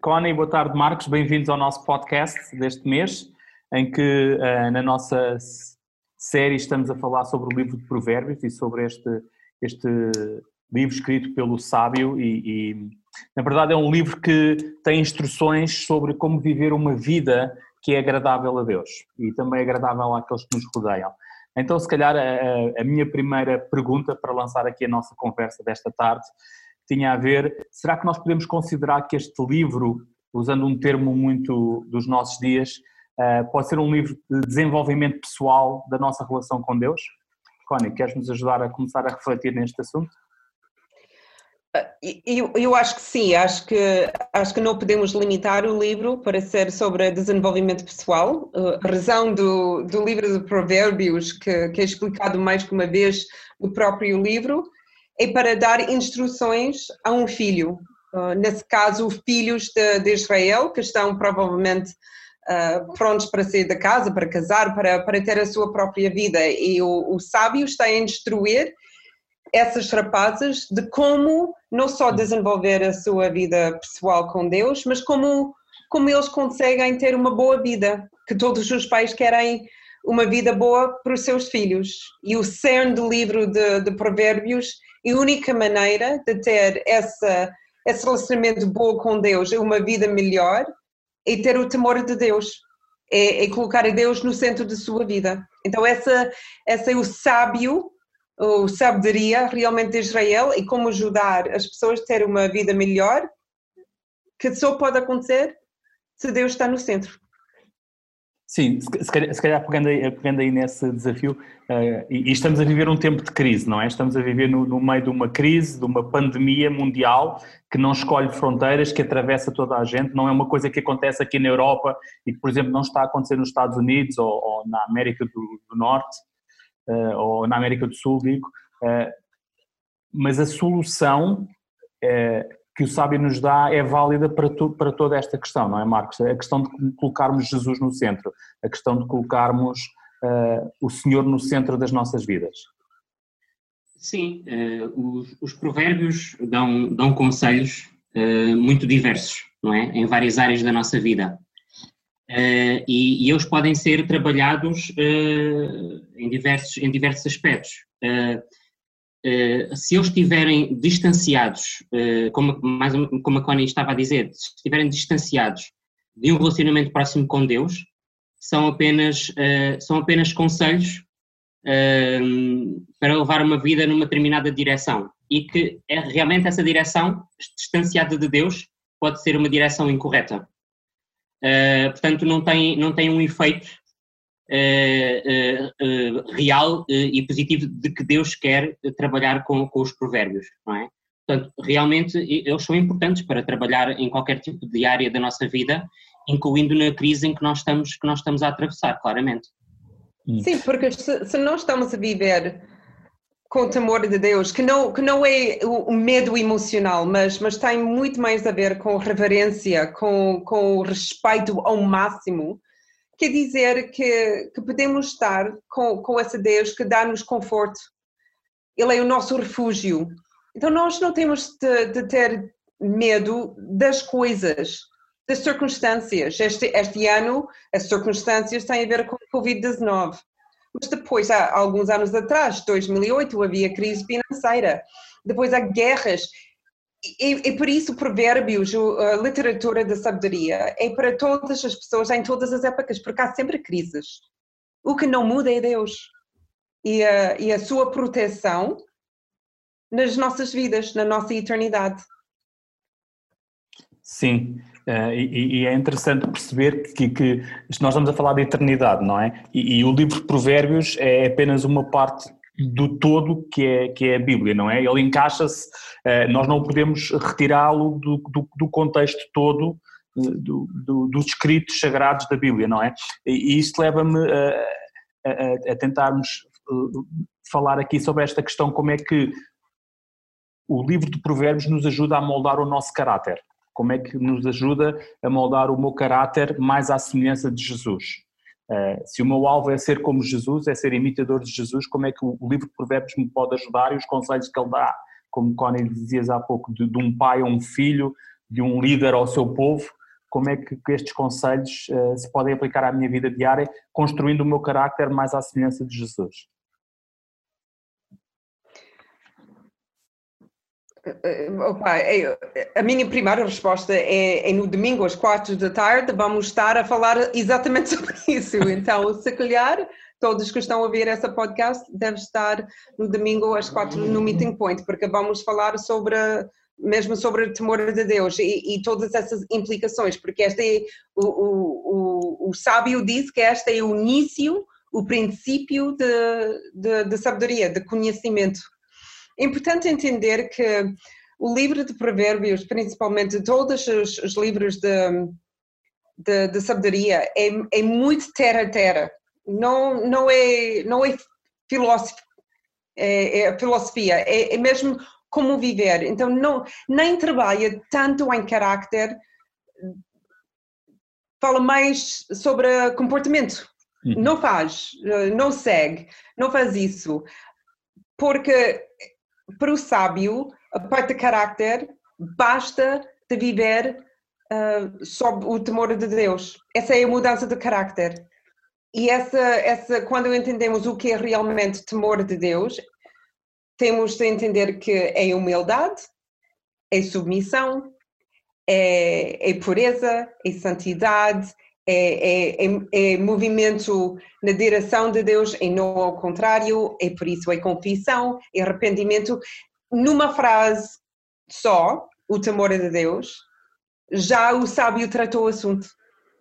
Connie, boa tarde, Marcos. Bem-vindos ao nosso podcast deste mês, em que uh, na nossa série estamos a falar sobre o livro de Provérbios e sobre este, este livro escrito pelo sábio e, e, na verdade é um livro que tem instruções sobre como viver uma vida que é agradável a Deus e também agradável àqueles que nos rodeiam. Então, se calhar, a, a minha primeira pergunta para lançar aqui a nossa conversa desta tarde tinha a ver, será que nós podemos considerar que este livro, usando um termo muito dos nossos dias, eh, pode ser um livro de desenvolvimento pessoal da nossa relação com Deus? Connie, queres nos ajudar a começar a refletir neste assunto? Eu, eu, acho que sim, acho que, acho que não podemos limitar o livro para ser sobre desenvolvimento pessoal. A razão do, do livro de Provérbios, que, que é explicado mais que uma vez no próprio livro, é para dar instruções a um filho. nesse caso, filhos de, de Israel, que estão provavelmente uh, prontos para sair da casa, para casar, para, para ter a sua própria vida. E o, o sábio está a instruir essas rapazes de como não só desenvolver a sua vida pessoal com Deus, mas como, como eles conseguem ter uma boa vida, que todos os pais querem uma vida boa para os seus filhos. E o cerne do livro de, de Provérbios é a única maneira de ter essa, esse relacionamento bom com Deus, uma vida melhor, e ter o temor de Deus, é, é, colocar a Deus no centro da sua vida. Então essa, essa é o sábio, o sabedoria realmente de Israel e como ajudar as pessoas a ter uma vida melhor, que só pode acontecer se Deus está no centro. Sim, se calhar, se calhar pegando, aí, pegando, aí, nesse desafio, uh, e, e, estamos a viver um tempo de crise, não é? Estamos a viver no, no, meio de uma crise, de uma pandemia mundial que não escolhe fronteiras, que atravessa toda a gente, não é uma coisa que acontece aqui na Europa e que, por exemplo, não está a acontecer nos Estados Unidos ou, ou na América do, do Norte, uh, ou na América do Sul, digo, uh, mas a solução que o sábio nos dá é válida para, tu, para toda esta questão, não é, Marcos? A questão de colocarmos Jesus no centro, a questão de colocarmos uh, o Senhor no centro das nossas vidas. Sim, uh, os, os, provérbios dão, dão conselhos uh, muito diversos, não é? Em várias áreas da nossa vida. E, e, eles podem ser trabalhados em, diversos, em diversos aspectos. Uh, se eles estiverem distanciados, uh, como, mais, como a Connie estava a dizer, se estiverem distanciados de um relacionamento próximo com Deus, são apenas, uh, são apenas conselhos para levar uma vida numa determinada direção e que é realmente essa direção, distanciada de Deus, pode ser uma direção incorreta. portanto, não tem, não tem um efeito real e positivo de que Deus quer trabalhar com, com os provérbios, não é? Portanto, realmente eles são importantes para trabalhar em qualquer tipo de área da nossa vida, incluindo na crise em que nós estamos, que nós estamos a atravessar, claramente. Sim, porque se, se nós estamos a viver com o temor de Deus, que não, que não é o, medo emocional, mas, mas tem muito mais a ver com reverência, com, com o respeito ao máximo, quer dizer que, que podemos estar com, com esse Deus que dá-nos conforto. Ele é o nosso refúgio. Então nós não temos de, de ter medo das coisas, das circunstâncias. Este, este ano as circunstâncias têm a ver com o Covid-19. Mas depois, há alguns anos atrás, 2008, havia crise financeira. Depois há guerras. E, e, por isso, provérbios, a literatura da sabedoria, é para todas as pessoas em todas as épocas, porque há sempre crises. O que não muda é Deus e a, e a sua proteção nas nossas vidas, na nossa eternidade. Sim, uh, e, e, é interessante perceber que, que, nós estamos a falar de eternidade, não é? E, e o livro de Provérbios é apenas uma parte do todo que é, que é a Bíblia, não é? Ele encaixa-se, eh, nós não podemos retirá-lo do, do, do, contexto todo eh, do, dos escritos sagrados da Bíblia, não é? E isto leva-me a, a, a tentarmos eh, falar aqui sobre esta questão, como é que o livro de Provérbios nos ajuda a moldar o nosso caráter, como é que nos ajuda a moldar o meu caráter mais à semelhança de Jesus. Uh, se o meu alvo é ser como Jesus, é ser imitador de Jesus, como é que o, livro de Provérbios me pode ajudar e os conselhos que ele dá, como Connie dizias há pouco, de, de um pai a um filho, de um líder ao seu povo, como é que, que estes conselhos uh, se podem aplicar à minha vida diária, construindo o meu carácter mais à semelhança de Jesus? Opa, é, a minha primeira resposta é, é, no domingo às quatro da tarde vamos estar a falar exatamente sobre isso. Então, se calhar, todos que estão a ouvir essa podcast devem estar no domingo às quatro no Meeting Point, porque vamos falar sobre mesmo sobre o temor de Deus e, e todas essas implicações, porque este é o, o, o, o sábio diz que este é o início, o princípio de, de, de sabedoria, de conhecimento é importante entender que o livro de Provérbios, principalmente todos os, os livros de, de, de, sabedoria, é, é muito terra-terra. Não, não é, não é, filosofia, é, é filosofia, é, é mesmo como viver. Então, não, nem trabalha tanto em carácter, fala mais sobre comportamento. Uhum. Não faz, não segue, não faz isso. Porque para o sábio, a parte de caráter basta de viver uh, sob o temor de Deus. Essa é a mudança de caráter. E essa, essa, quando entendemos o que é realmente temor de Deus, temos de entender que é humildade, é submissão, é, é pureza, é santidade, é, é, é, é, movimento na direção de Deus e não ao contrário, é por isso é confissão, é arrependimento. Numa frase só, o temor de Deus, já o sábio tratou o assunto.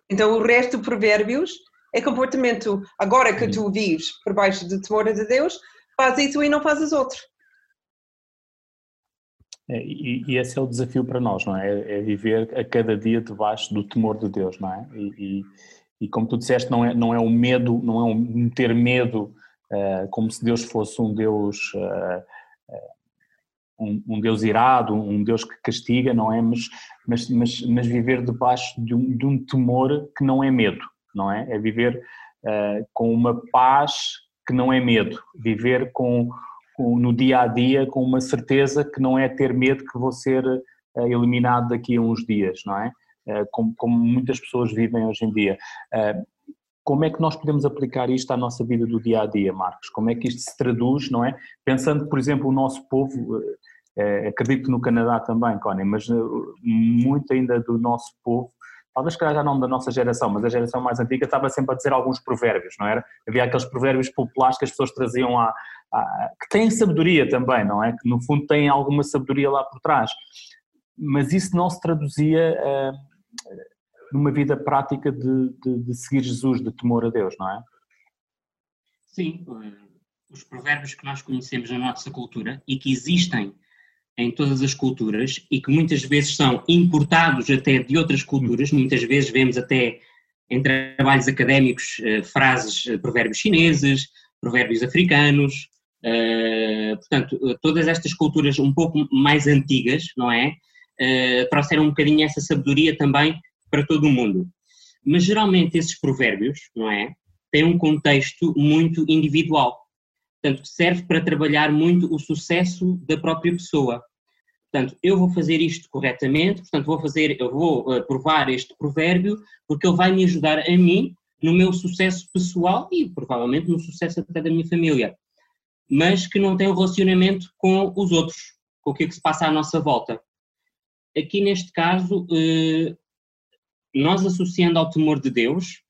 Então o resto de provérbios é comportamento. Agora que tu vives por baixo do temor de Deus, faz isso e não fazes outro. É, e, e, esse é o desafio para nós, não é? é? viver a cada dia debaixo do temor de Deus, não é? E, e, e como tu disseste, não é, não é um medo, não é um ter medo uh, como se Deus fosse um Deus, uh, um, um, Deus irado, um Deus que castiga, não é? Mas, mas, mas, mas viver debaixo de um, de um temor que não é medo, não é? É viver uh, com uma paz que não é medo, viver com no dia a dia com uma certeza que não é ter medo que vou ser eh, eliminado daqui a uns dias, não é? Eh, como, como muitas pessoas vivem hoje em dia. Eh, como é que nós podemos aplicar isto à nossa vida do dia a dia, Marcos? Como é que isto se traduz, não é? Pensando, por exemplo, o nosso povo, acredito no Canadá também, Connie, mas muito ainda do nosso povo talvez calhar já não da nossa geração, mas a geração mais antiga estava sempre a dizer alguns provérbios, não era? Havia aqueles provérbios populares que as pessoas traziam à, que têm sabedoria também, não é? Que no fundo têm alguma sabedoria lá por trás. Mas isso não se traduzia uh, numa vida prática de, de, de seguir Jesus, de temor a Deus, não é? Sim, eh, os provérbios que nós conhecemos na nossa cultura e que existem em todas as culturas e que muitas vezes são importados até de outras culturas, muitas vezes vemos até em trabalhos académicos eh, frases, eh, provérbios chineses, provérbios africanos, eh, portanto, todas estas culturas um pouco mais antigas, não é? trouxeram um bocadinho essa sabedoria também para todo o mundo. Mas geralmente esses provérbios, não é? Têm um contexto muito individual. Portanto, serve para trabalhar muito o sucesso da própria pessoa. Portanto, eu vou fazer isto corretamente, portanto, vou fazer, eu vou uh, provar este provérbio, porque ele vai me ajudar a mim no meu sucesso pessoal e provavelmente no sucesso até da minha família, mas que não tem um relacionamento com os outros, com o que é que se passa à nossa volta. Aqui neste caso, uh, nós associando ao temor de Deus,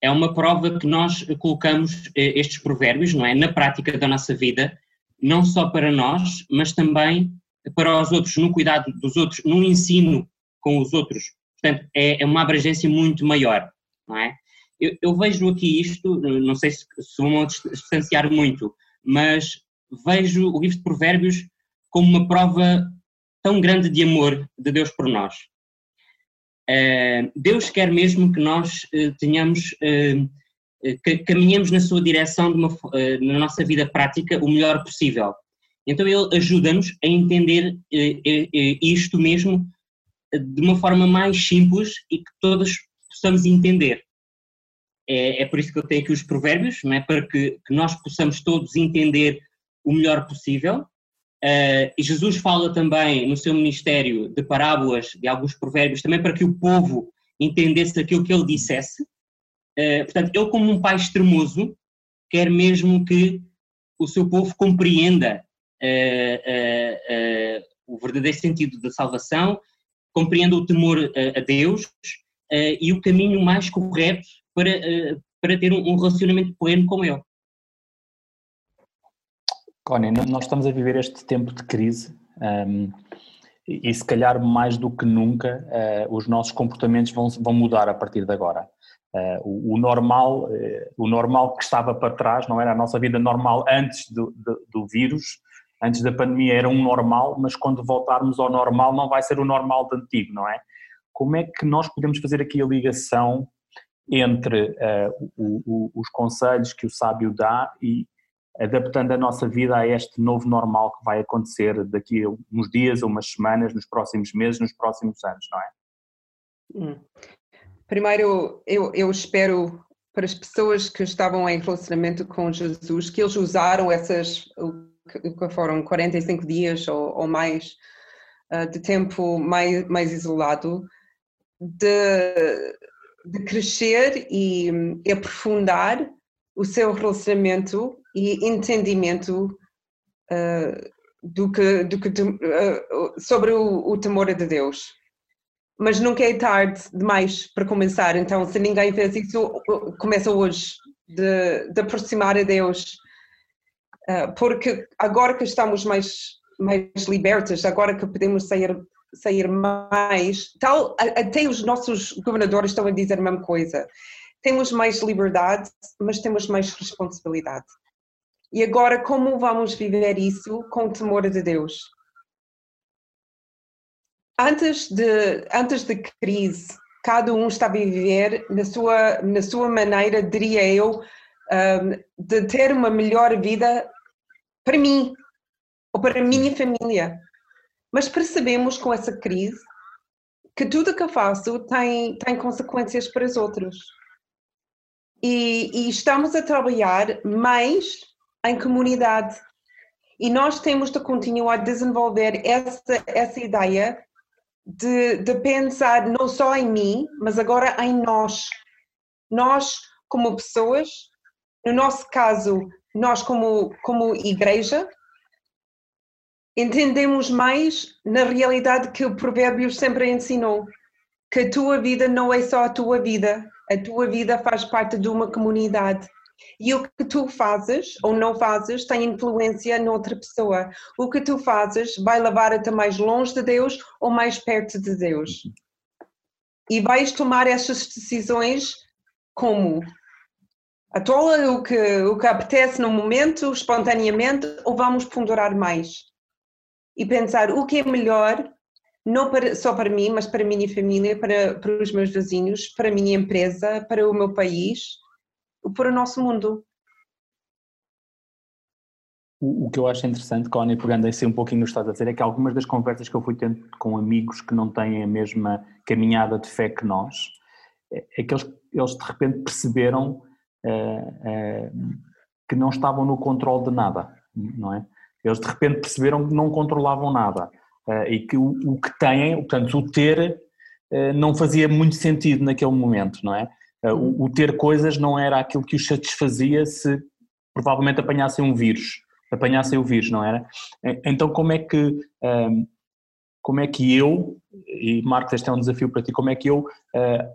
é uma prova que nós colocamos uh, estes provérbios, não é, na prática da nossa vida, não só para nós, mas também para os outros, no cuidado dos outros, no ensino com os outros. Portanto, é, é uma abrangência muito maior, não é? Eu, eu vejo aqui isto, não sei se, se vão distanciar muito, mas vejo o livro de Provérbios como uma prova tão grande de amor de Deus por nós. Uh, Deus quer mesmo que nós uh, tenhamos, uh, que caminhemos na sua direção uma, na nossa vida prática o melhor possível. Então ele ajuda-nos a entender eh, eh, eh, isto mesmo de uma forma mais simples e que todos possamos entender. É, é por isso que eu tenho aqui os provérbios, não é? para que, que nós possamos todos entender o melhor possível Uh, e Jesus fala também no seu ministério de parábolas, de alguns provérbios, também para que o povo entendesse aquilo que ele dissesse. Uh, portanto, ele, como um pai extremoso, quer mesmo que o seu povo compreenda o verdadeiro sentido da salvação, compreenda o temor a Deus e o caminho mais correto para, para ter um relacionamento pleno com Ele. Connie, nós estamos a viver este tempo de crise um, e, se calhar mais do que nunca uh, os nossos comportamentos vão, vão mudar a partir de agora. Uh, o, o, normal, uh, o normal que estava para trás, não era a nossa vida normal antes do, do, do, vírus, antes da pandemia era um normal, mas quando voltarmos ao normal não vai ser o normal de antigo, não é? Como é que nós podemos fazer aqui a ligação entre o, o, os conselhos que o sábio dá e, adaptando a nossa vida a este novo normal que vai acontecer daqui a uns dias, ou umas semanas, nos próximos meses, nos próximos anos, não é? Hum. Primeiro, eu, eu espero para as pessoas que estavam em relacionamento com Jesus, que eles usaram essas, que foram 45 dias ou, ou mais, uh, de tempo mais, mais isolado, de, de crescer e, e aprofundar o seu relacionamento e entendimento uh, do que, do que uh, sobre o, o temor de Deus. Mas nunca é tarde demais para começar, então se ninguém fez isso, começa hoje, de, de aproximar a Deus. Uh, porque agora que estamos mais, mais libertos, agora que podemos sair, sair mais, tal, até os nossos governadores estão a dizer a mesma coisa. Temos mais liberdade, mas temos mais responsabilidade. E agora, como vamos viver isso com o temor de Deus? Antes de, antes de crise, cada um está a viver na sua, na sua maneira, diria eu, um, de ter uma melhor vida para mim ou para a minha família. Mas percebemos com essa crise que tudo que eu faço tem, tem consequências para os outros. E, e estamos a trabalhar mais em comunidade. E nós temos de continuar a desenvolver essa, essa ideia de, de pensar não só em mim, mas agora em nós. Nós, como pessoas, no nosso caso, nós, como, como igreja, entendemos mais na realidade que o Provérbios sempre ensinou: que a tua vida não é só a tua vida, a tua vida faz parte de uma comunidade. E o que tu fazes ou não fazes tem influência noutra pessoa. O que tu fazes vai levar-te mais longe de Deus ou mais perto de Deus. E vais tomar essas decisões como? Atola o que, o que apetece no momento, espontaneamente, ou vamos ponderar mais? E pensar o que é melhor, não para, só para mim, mas para a minha família, para, para os meus vizinhos, para a minha empresa, para o meu país para o nosso mundo. O, que eu acho interessante, Connie, pegando assim um pouquinho no estás a dizer, é que algumas das conversas que eu fui tendo com amigos que não têm a mesma caminhada de fé que nós, é, é que eles, eles de repente perceberam que não estavam no controle de nada, não é? Eles de repente perceberam que não controlavam nada uh, e que o, que têm, portanto, o ter não fazia muito sentido naquele momento, não é? O, o, ter coisas não era aquilo que os satisfazia se provavelmente apanhassem um vírus, apanhassem o vírus, não era? Então como é que como é que eu, e Marcos este é um desafio para ti, como é que eu,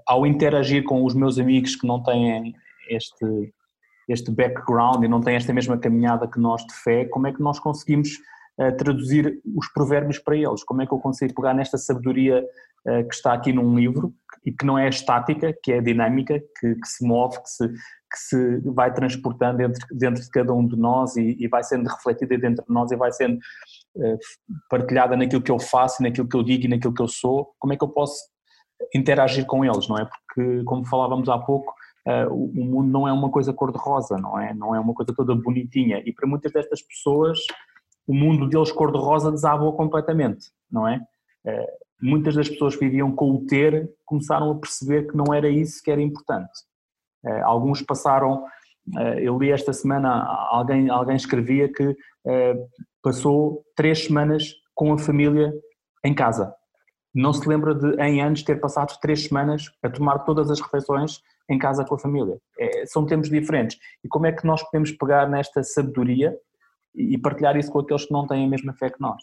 ao interagir com os meus amigos que não têm este, este background e não têm esta mesma caminhada que nós de fé, como é que nós conseguimos eh, traduzir os provérbios para eles? Como é que eu consigo pegar nesta sabedoria que está aqui num livro e que não é estática, que é dinâmica, que, que se move, que se, que se vai transportando dentro, dentro de cada um de nós e, e vai sendo refletida dentro de nós e vai sendo uh, partilhada naquilo que eu faço, naquilo que eu digo e naquilo que eu sou, como é que eu posso interagir com eles, não é? Porque, como falávamos há pouco, uh, o, mundo não é uma coisa cor-de-rosa, não é? Não é uma coisa toda bonitinha e para muitas destas pessoas o mundo deles cor-de-rosa desabou completamente, não é? Uh, muitas das pessoas que viviam com o ter começaram a perceber que não era isso que era importante. Eh, alguns passaram eu li esta semana, alguém, alguém escrevia que passou três semanas com a família em casa. Não se lembra de, em anos, ter passado três semanas a tomar todas as refeições em casa com a família. É, são tempos diferentes. E como é que nós podemos pegar nesta sabedoria e partilhar isso com aqueles que não têm a mesma fé que nós?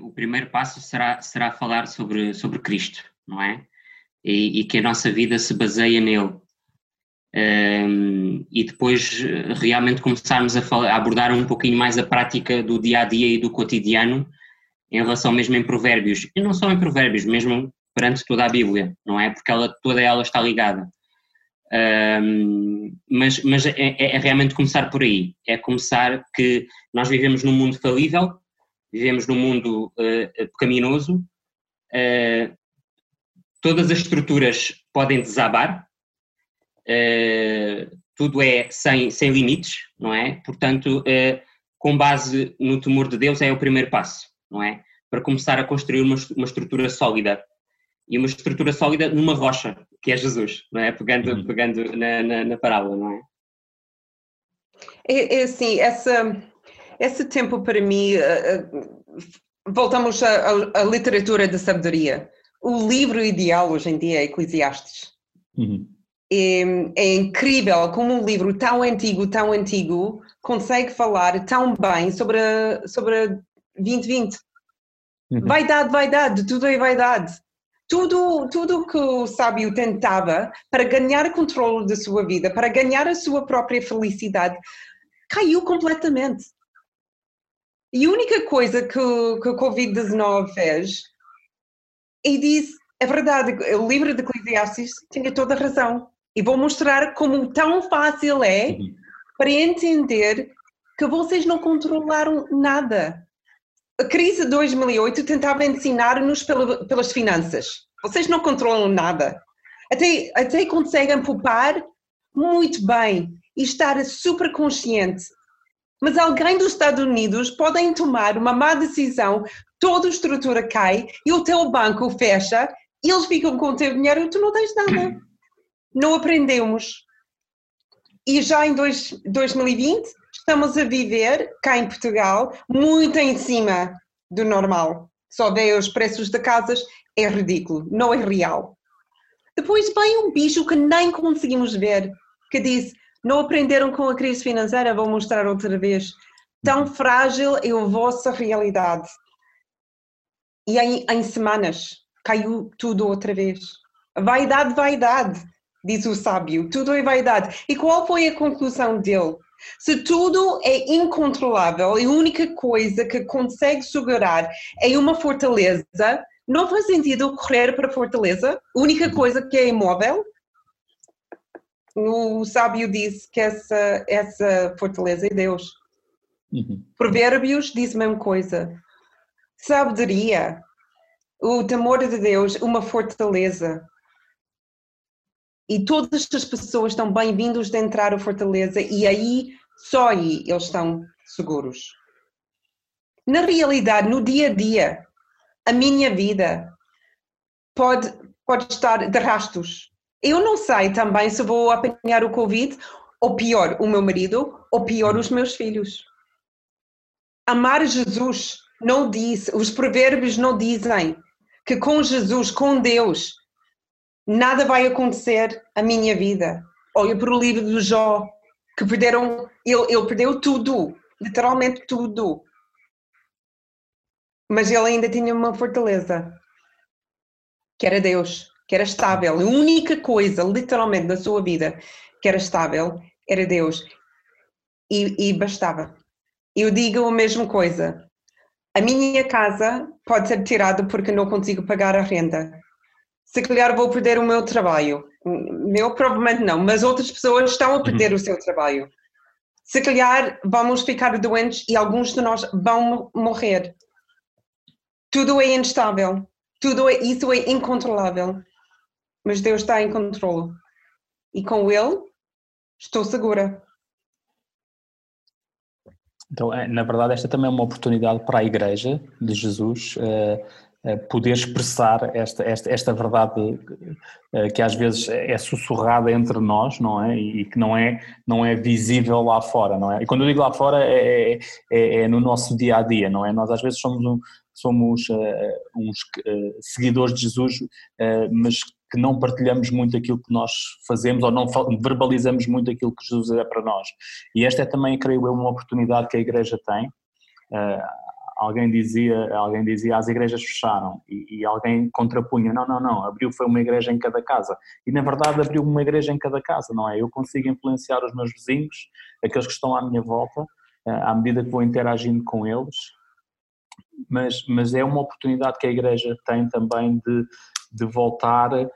O primeiro passo será, será falar sobre, sobre Cristo, não é? E, e que a nossa vida se baseia nele. Um, e depois realmente começarmos a, falar, a, abordar um pouquinho mais a prática do dia a dia e do cotidiano em relação mesmo em provérbios, e não só em provérbios, mesmo perante toda a Bíblia, não é? Porque ela, toda ela está ligada. Um, mas mas é, é, é, realmente começar por aí, é começar que nós vivemos num mundo falível, vivemos num mundo uh, pecaminoso, uh, todas as estruturas podem desabar, uh, tudo é sem, sem limites, não é? Portanto, com base no temor de Deus é o primeiro passo, não é? Para começar a construir uma, uma estrutura sólida e uma estrutura sólida numa rocha, que é Jesus, não é? Pegando, uhum. pegando na, na, na, parábola, não é? É, é assim, essa, esse tempo para mim, uh, voltamos à, literatura da sabedoria. O livro ideal hoje em dia é Eclesiastes. Uhum. É, é, incrível como um livro tão antigo, tão antigo, consegue falar tão bem sobre a, sobre a 2020. Uhum. Vaidade, vaidade, tudo é vaidade tudo tudo que o sábio tentava para ganhar controle da sua vida, para ganhar a sua própria felicidade, caiu completamente. E a única coisa que, que o Covid-19 fez, e disse, é verdade, o livro de Eclesiastes tinha toda a razão. E vou mostrar como tão fácil é uhum. para entender que vocês não controlaram nada a crise de 2008 tentava ensinar-nos pela, pelas finanças. Vocês não controlam nada. Até, até conseguem poupar muito bem e estar super consciente. Mas alguém dos Estados Unidos podem tomar uma má decisão, toda a estrutura cai e o teu banco fecha e eles ficam com o teu dinheiro e tu não tens nada. Não aprendemos. E já em dois, 2020 estamos a viver, cá em Portugal, muito em cima do normal. Só vê os preços de casas, é ridículo, não é real. Depois vem um bicho que nem conseguimos ver, que diz: não aprenderam com a crise financeira, vou mostrar outra vez. Tão frágil é a vossa realidade. E em, em semanas caiu tudo outra vez. Vaidade, vaidade, diz o sábio, tudo é vaidade. E qual foi a conclusão dele? Se tudo é incontrolável e a única coisa que consegue segurar é uma fortaleza, não faz sentido correr para a fortaleza. A única coisa que é imóvel, o sábio disse que essa, essa fortaleza é Deus. Uhum. Provérbios diz a mesma coisa. Sabedoria, o temor de Deus, uma fortaleza e todas as pessoas estão bem-vindos de entrar a Fortaleza e aí, só aí, eles estão seguros. Na realidade, no dia a dia, a minha vida pode, pode estar de rastos. Eu não sei também se vou apanhar o Covid, ou pior, o meu marido, ou pior, os meus filhos. Amar Jesus não diz, os provérbios não dizem que com Jesus, com Deus, nada vai acontecer à minha vida. Olha para o livro do Jó, que perderam, ele, ele perdeu tudo, literalmente tudo. Mas ele ainda tinha uma fortaleza, que era Deus, que era estável. A única coisa, literalmente, na sua vida que era estável era Deus. E, e bastava. Eu digo a mesma coisa. A minha casa pode ser tirada porque não consigo pagar a renda se calhar vou perder o meu trabalho. Meu provavelmente não, mas outras pessoas estão a perder uhum. o seu trabalho. Se calhar vamos ficar doentes e alguns de nós vão morrer. Tudo é instável, tudo é, isso é incontrolável. Mas Deus está em controle. E com Ele estou segura. Então, é, na verdade, esta também é uma oportunidade para a Igreja de Jesus uh, poder expressar esta, esta, esta verdade que às vezes é sussurrada entre nós, não é? E que não é, não é visível lá fora, não é? E quando eu digo lá fora é, é, é no nosso dia a dia, não é? Nós às vezes somos, um, somos uh, uns uh, seguidores de Jesus, uh, mas que não partilhamos muito aquilo que nós fazemos ou não verbalizamos muito aquilo que Jesus é para nós. E esta é também, creio eu, uma oportunidade que a Igreja tem. Alguém dizia, alguém dizia as igrejas fecharam e, e, alguém contrapunha, não, não, não, abriu foi uma igreja em cada casa. E na verdade abriu uma igreja em cada casa, não é? Eu consigo influenciar os meus vizinhos, aqueles que estão à minha volta, uh, à medida que vou interagindo com eles. Mas, mas é uma oportunidade que a igreja tem também de, de voltar a,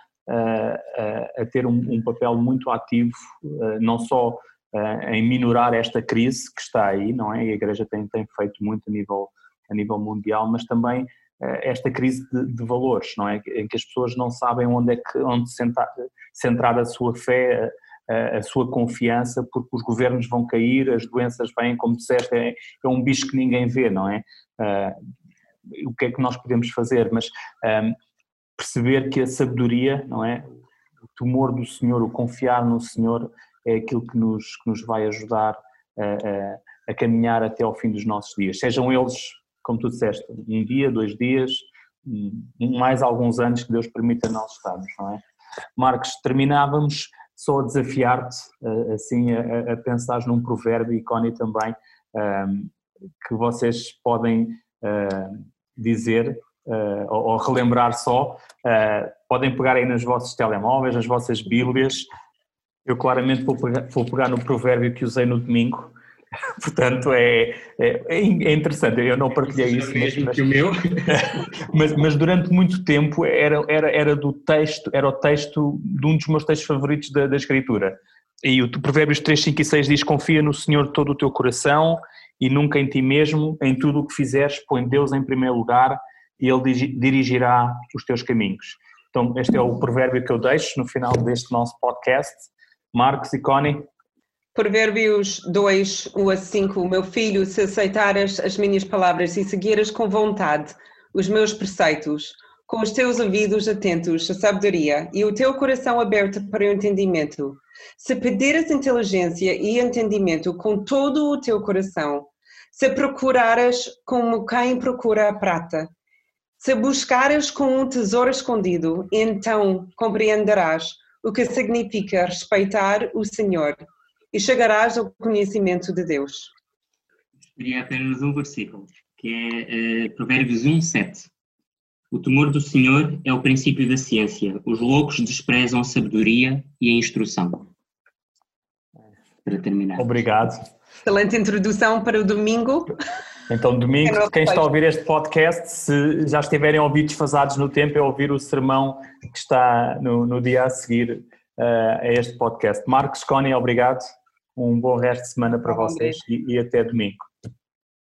a ter um, um, papel muito ativo, não só em minorar esta crise que está aí, não é? E a Igreja tem, tem feito muito a nível, a nível mundial, mas também esta crise de, de, valores, não é? Em que as pessoas não sabem onde é que onde centrar, a sua fé, a, a, sua confiança, porque os governos vão cair, as doenças vêm, como disseste, é, é um bicho que ninguém vê, não é? Uh, o que é que nós podemos fazer? Mas um, perceber que a sabedoria, não é? O temor do Senhor, o confiar no Senhor é aquilo que nos, que nos vai ajudar a, a, a, caminhar até ao fim dos nossos dias. Sejam eles, como tu disseste, um dia, dois dias, mais alguns anos que Deus permita nós estarmos, não é? Marcos, terminávamos só a desafiar-te, assim, a, a pensar num provérbio, e Connie também, que vocês podem dizer uh, ou, relembrar só, podem pegar aí nos vossos telemóveis, nas vossas bíblias. Eu claramente vou pegar, vou pegar no provérbio que usei no domingo, portanto é, é, é, interessante, eu não partilhei isso, mas, mas, meu. mas, mas, durante muito tempo era, era, era do texto, era o texto de um dos meus textos favoritos da, da escritura. E o Provérbios 3, 5 e 6 diz: Confia no Senhor todo o teu coração e nunca em ti mesmo, em tudo o que fizeres, põe Deus em primeiro lugar e ele dirigirá os teus caminhos. Então, este é o provérbio que eu deixo no final deste nosso podcast. Marcos e Connie. Provérbios 2, 1 a 5. Meu filho, se aceitares as minhas palavras e seguires com vontade os meus preceitos, com os teus ouvidos atentos à sabedoria e o teu coração aberto para o entendimento, se pedires inteligência e entendimento com todo o teu coração, se procurares como quem procura a prata se buscares com um tesouro escondido, então compreenderás o que significa respeitar o Senhor e chegarás ao conhecimento de Deus. Seria apenas um versículo, que é uh, Provérbios 1, 7. O temor do Senhor é o princípio da ciência. Os loucos desprezam a sabedoria e a instrução. Para terminar. Obrigado. Excelente introdução para o domingo. Então, domingo, é quem está a ouvir este podcast, se já estiverem ouvidos fasados no tempo, é ouvir o sermão que está no, no dia a seguir uh, a este podcast. Marcos, Connie, obrigado. Um bom resto de semana para vocês e, e até domingo.